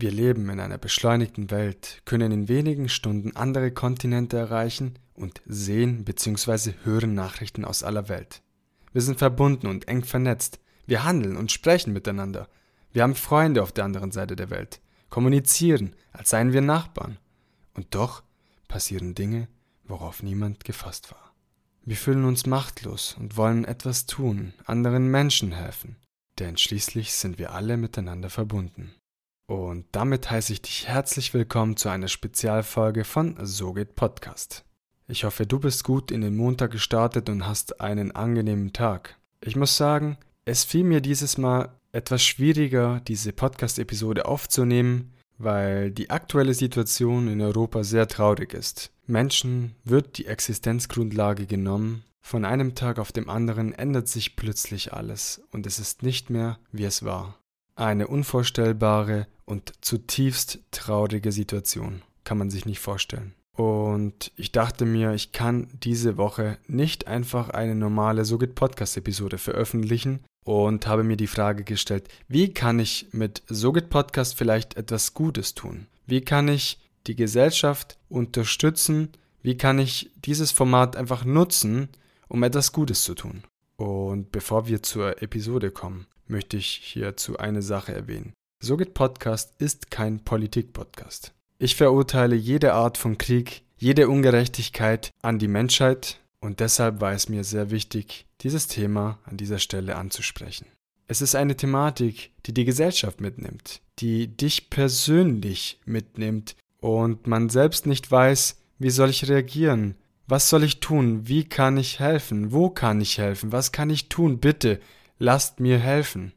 Wir leben in einer beschleunigten Welt, können in wenigen Stunden andere Kontinente erreichen und sehen bzw. hören Nachrichten aus aller Welt. Wir sind verbunden und eng vernetzt. Wir handeln und sprechen miteinander. Wir haben Freunde auf der anderen Seite der Welt, kommunizieren, als seien wir Nachbarn. Und doch passieren Dinge, worauf niemand gefasst war. Wir fühlen uns machtlos und wollen etwas tun, anderen Menschen helfen, denn schließlich sind wir alle miteinander verbunden. Und damit heiße ich dich herzlich willkommen zu einer Spezialfolge von So geht Podcast. Ich hoffe, du bist gut in den Montag gestartet und hast einen angenehmen Tag. Ich muss sagen, es fiel mir dieses Mal etwas schwieriger, diese Podcast-Episode aufzunehmen, weil die aktuelle Situation in Europa sehr traurig ist. Menschen wird die Existenzgrundlage genommen, von einem Tag auf dem anderen ändert sich plötzlich alles und es ist nicht mehr, wie es war. Eine unvorstellbare und zutiefst traurige Situation, kann man sich nicht vorstellen. Und ich dachte mir, ich kann diese Woche nicht einfach eine normale Sogit Podcast Episode veröffentlichen und habe mir die Frage gestellt, wie kann ich mit Sogit Podcast vielleicht etwas Gutes tun? Wie kann ich die Gesellschaft unterstützen? Wie kann ich dieses Format einfach nutzen, um etwas Gutes zu tun? Und bevor wir zur Episode kommen, möchte ich hierzu eine Sache erwähnen. So geht Podcast ist kein Politik-Podcast. Ich verurteile jede Art von Krieg, jede Ungerechtigkeit an die Menschheit und deshalb war es mir sehr wichtig, dieses Thema an dieser Stelle anzusprechen. Es ist eine Thematik, die die Gesellschaft mitnimmt, die dich persönlich mitnimmt und man selbst nicht weiß, wie soll ich reagieren, was soll ich tun, wie kann ich helfen, wo kann ich helfen, was kann ich tun, bitte, lasst mir helfen.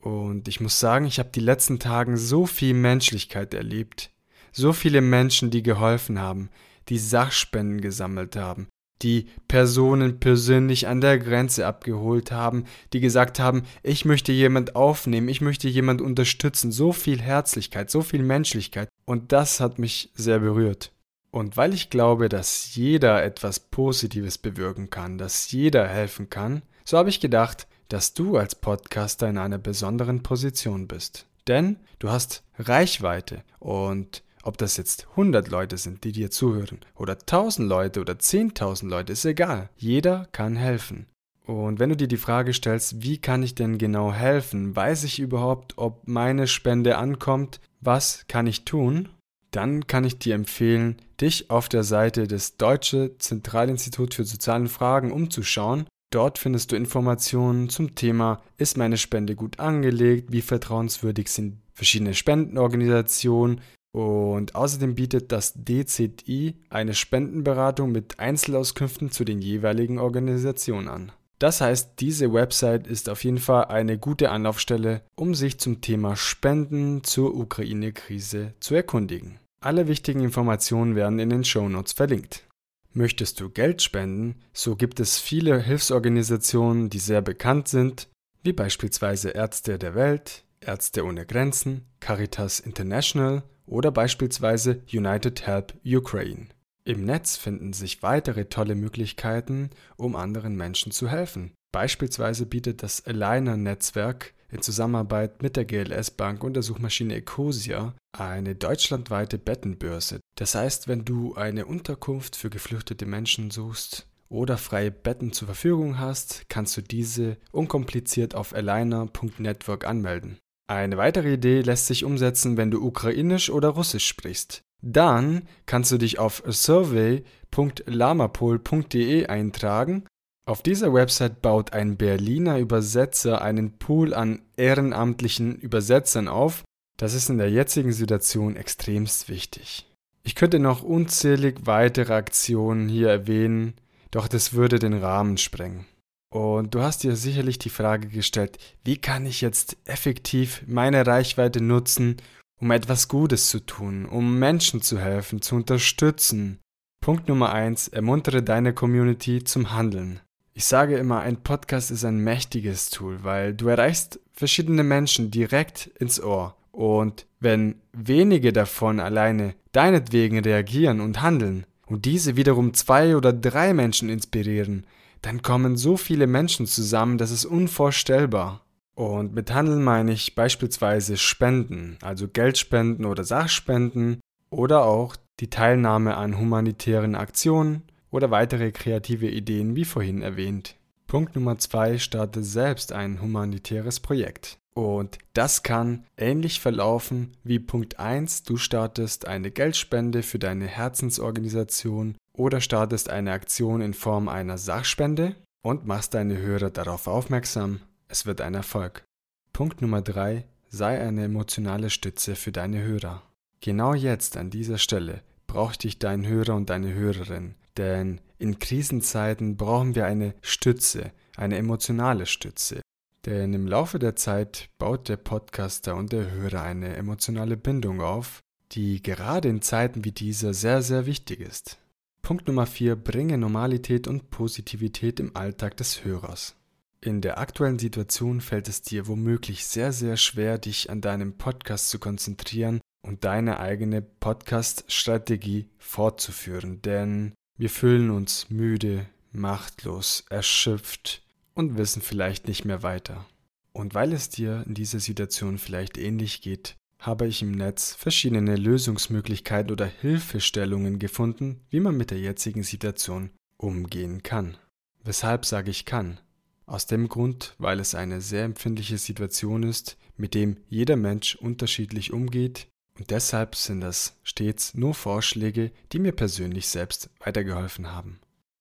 Und ich muss sagen, ich habe die letzten Tagen so viel Menschlichkeit erlebt, so viele Menschen, die geholfen haben, die Sachspenden gesammelt haben, die Personen persönlich an der Grenze abgeholt haben, die gesagt haben, ich möchte jemand aufnehmen, ich möchte jemand unterstützen, so viel Herzlichkeit, so viel Menschlichkeit. Und das hat mich sehr berührt. Und weil ich glaube, dass jeder etwas Positives bewirken kann, dass jeder helfen kann, so habe ich gedacht, dass du als Podcaster in einer besonderen Position bist. Denn du hast Reichweite und ob das jetzt 100 Leute sind, die dir zuhören, oder 1000 Leute oder 10.000 Leute, ist egal. Jeder kann helfen. Und wenn du dir die Frage stellst, wie kann ich denn genau helfen? Weiß ich überhaupt, ob meine Spende ankommt? Was kann ich tun? Dann kann ich dir empfehlen, dich auf der Seite des Deutsche Zentralinstitut für soziale Fragen umzuschauen Dort findest du Informationen zum Thema, ist meine Spende gut angelegt, wie vertrauenswürdig sind verschiedene Spendenorganisationen und außerdem bietet das DZI eine Spendenberatung mit Einzelauskünften zu den jeweiligen Organisationen an. Das heißt, diese Website ist auf jeden Fall eine gute Anlaufstelle, um sich zum Thema Spenden zur Ukraine-Krise zu erkundigen. Alle wichtigen Informationen werden in den Show Notes verlinkt. Möchtest du Geld spenden, so gibt es viele Hilfsorganisationen, die sehr bekannt sind, wie beispielsweise Ärzte der Welt, Ärzte ohne Grenzen, Caritas International oder beispielsweise United Help Ukraine. Im Netz finden sich weitere tolle Möglichkeiten, um anderen Menschen zu helfen. Beispielsweise bietet das Aligner-Netzwerk in Zusammenarbeit mit der GLS Bank und der Suchmaschine Ecosia eine deutschlandweite Bettenbörse. Das heißt, wenn du eine Unterkunft für geflüchtete Menschen suchst oder freie Betten zur Verfügung hast, kannst du diese unkompliziert auf aligner.network anmelden. Eine weitere Idee lässt sich umsetzen, wenn du Ukrainisch oder Russisch sprichst. Dann kannst du dich auf survey.lamapol.de eintragen auf dieser Website baut ein Berliner Übersetzer einen Pool an ehrenamtlichen Übersetzern auf. Das ist in der jetzigen Situation extremst wichtig. Ich könnte noch unzählig weitere Aktionen hier erwähnen, doch das würde den Rahmen sprengen. Und du hast dir sicherlich die Frage gestellt, wie kann ich jetzt effektiv meine Reichweite nutzen, um etwas Gutes zu tun, um Menschen zu helfen, zu unterstützen. Punkt Nummer eins: Ermuntere deine Community zum Handeln. Ich sage immer, ein Podcast ist ein mächtiges Tool, weil du erreichst verschiedene Menschen direkt ins Ohr. Und wenn wenige davon alleine deinetwegen reagieren und handeln und diese wiederum zwei oder drei Menschen inspirieren, dann kommen so viele Menschen zusammen, das ist unvorstellbar. Und mit Handeln meine ich beispielsweise Spenden, also Geldspenden oder Sachspenden oder auch die Teilnahme an humanitären Aktionen oder weitere kreative Ideen wie vorhin erwähnt. Punkt Nummer zwei, starte selbst ein humanitäres Projekt. Und das kann ähnlich verlaufen wie Punkt 1, du startest eine Geldspende für deine Herzensorganisation oder startest eine Aktion in Form einer Sachspende und machst deine Hörer darauf aufmerksam, es wird ein Erfolg. Punkt Nummer 3. Sei eine emotionale Stütze für deine Hörer. Genau jetzt an dieser Stelle braucht dich dein Hörer und deine Hörerin, denn in Krisenzeiten brauchen wir eine Stütze, eine emotionale Stütze. Denn im Laufe der Zeit baut der Podcaster und der Hörer eine emotionale Bindung auf, die gerade in Zeiten wie dieser sehr, sehr wichtig ist. Punkt Nummer 4. Bringe Normalität und Positivität im Alltag des Hörers. In der aktuellen Situation fällt es dir womöglich sehr, sehr schwer, dich an deinem Podcast zu konzentrieren und deine eigene Podcast-Strategie fortzuführen, denn wir fühlen uns müde, machtlos, erschöpft und wissen vielleicht nicht mehr weiter. Und weil es dir in dieser Situation vielleicht ähnlich geht, habe ich im Netz verschiedene Lösungsmöglichkeiten oder Hilfestellungen gefunden, wie man mit der jetzigen Situation umgehen kann. Weshalb sage ich kann? Aus dem Grund, weil es eine sehr empfindliche Situation ist, mit dem jeder Mensch unterschiedlich umgeht und deshalb sind das stets nur Vorschläge, die mir persönlich selbst weitergeholfen haben.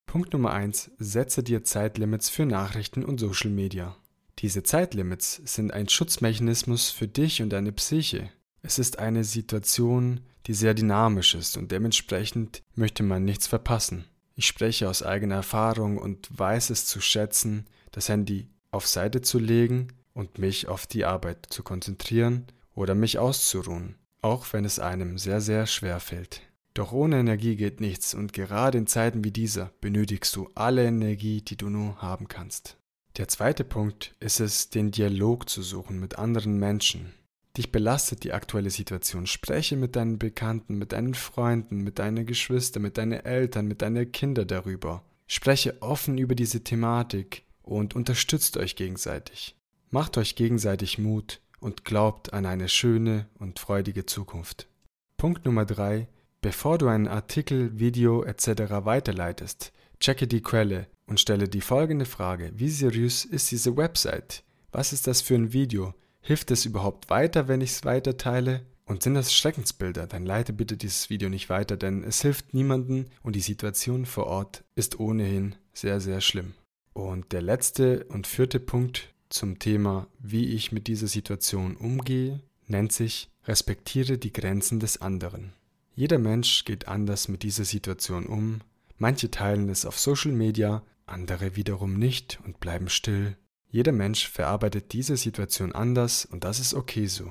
Punkt Nummer 1. Setze dir Zeitlimits für Nachrichten und Social Media. Diese Zeitlimits sind ein Schutzmechanismus für dich und deine Psyche. Es ist eine Situation, die sehr dynamisch ist und dementsprechend möchte man nichts verpassen. Ich spreche aus eigener Erfahrung und weiß es zu schätzen, das Handy auf Seite zu legen und mich auf die Arbeit zu konzentrieren oder mich auszuruhen, auch wenn es einem sehr, sehr schwer fällt. Doch ohne Energie geht nichts und gerade in Zeiten wie dieser benötigst du alle Energie, die du nur haben kannst. Der zweite Punkt ist es, den Dialog zu suchen mit anderen Menschen. Dich belastet die aktuelle Situation. Spreche mit deinen Bekannten, mit deinen Freunden, mit deinen Geschwistern, mit deinen Eltern, mit deinen Kindern darüber. Spreche offen über diese Thematik und unterstützt euch gegenseitig. Macht euch gegenseitig Mut und glaubt an eine schöne und freudige Zukunft. Punkt Nummer 3. Bevor du einen Artikel, Video etc. weiterleitest, checke die Quelle und stelle die folgende Frage. Wie seriös ist diese Website? Was ist das für ein Video? Hilft es überhaupt weiter, wenn ich es weiterteile? Und sind das Schreckensbilder, dann leite bitte dieses Video nicht weiter, denn es hilft niemandem und die Situation vor Ort ist ohnehin sehr, sehr schlimm. Und der letzte und vierte Punkt zum Thema, wie ich mit dieser Situation umgehe, nennt sich Respektiere die Grenzen des anderen. Jeder Mensch geht anders mit dieser Situation um. Manche teilen es auf Social Media, andere wiederum nicht und bleiben still. Jeder Mensch verarbeitet diese Situation anders und das ist okay so.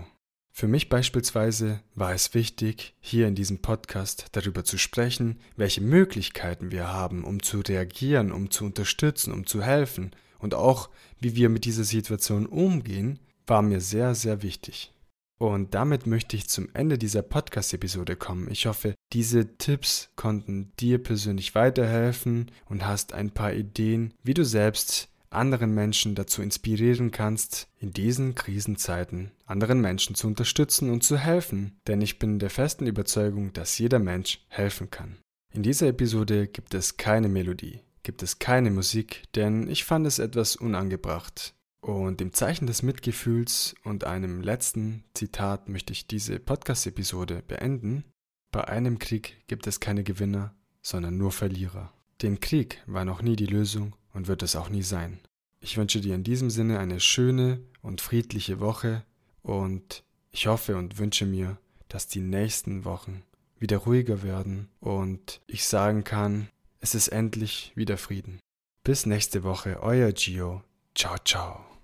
Für mich beispielsweise war es wichtig, hier in diesem Podcast darüber zu sprechen, welche Möglichkeiten wir haben, um zu reagieren, um zu unterstützen, um zu helfen und auch, wie wir mit dieser Situation umgehen, war mir sehr, sehr wichtig. Und damit möchte ich zum Ende dieser Podcast-Episode kommen. Ich hoffe, diese Tipps konnten dir persönlich weiterhelfen und hast ein paar Ideen, wie du selbst anderen Menschen dazu inspirieren kannst, in diesen Krisenzeiten anderen Menschen zu unterstützen und zu helfen, denn ich bin der festen Überzeugung, dass jeder Mensch helfen kann. In dieser Episode gibt es keine Melodie, gibt es keine Musik, denn ich fand es etwas unangebracht. Und im Zeichen des Mitgefühls und einem letzten Zitat möchte ich diese Podcast-Episode beenden. Bei einem Krieg gibt es keine Gewinner, sondern nur Verlierer. Den Krieg war noch nie die Lösung und wird es auch nie sein. Ich wünsche dir in diesem Sinne eine schöne und friedliche Woche und ich hoffe und wünsche mir, dass die nächsten Wochen wieder ruhiger werden und ich sagen kann, es ist endlich wieder Frieden. Bis nächste Woche, euer Gio. Ciao, ciao.